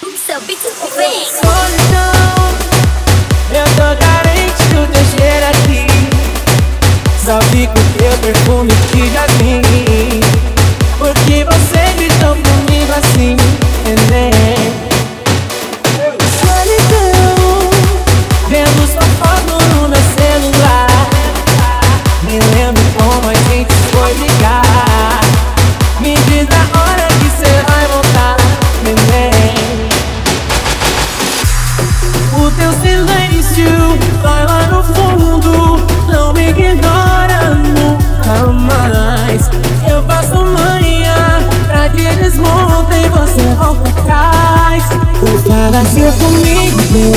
Seu beat vem. Solidão, eu tô carente do teu cheiro aqui. Só fico teu perfume de jasmim. Porque Eu comigo, meu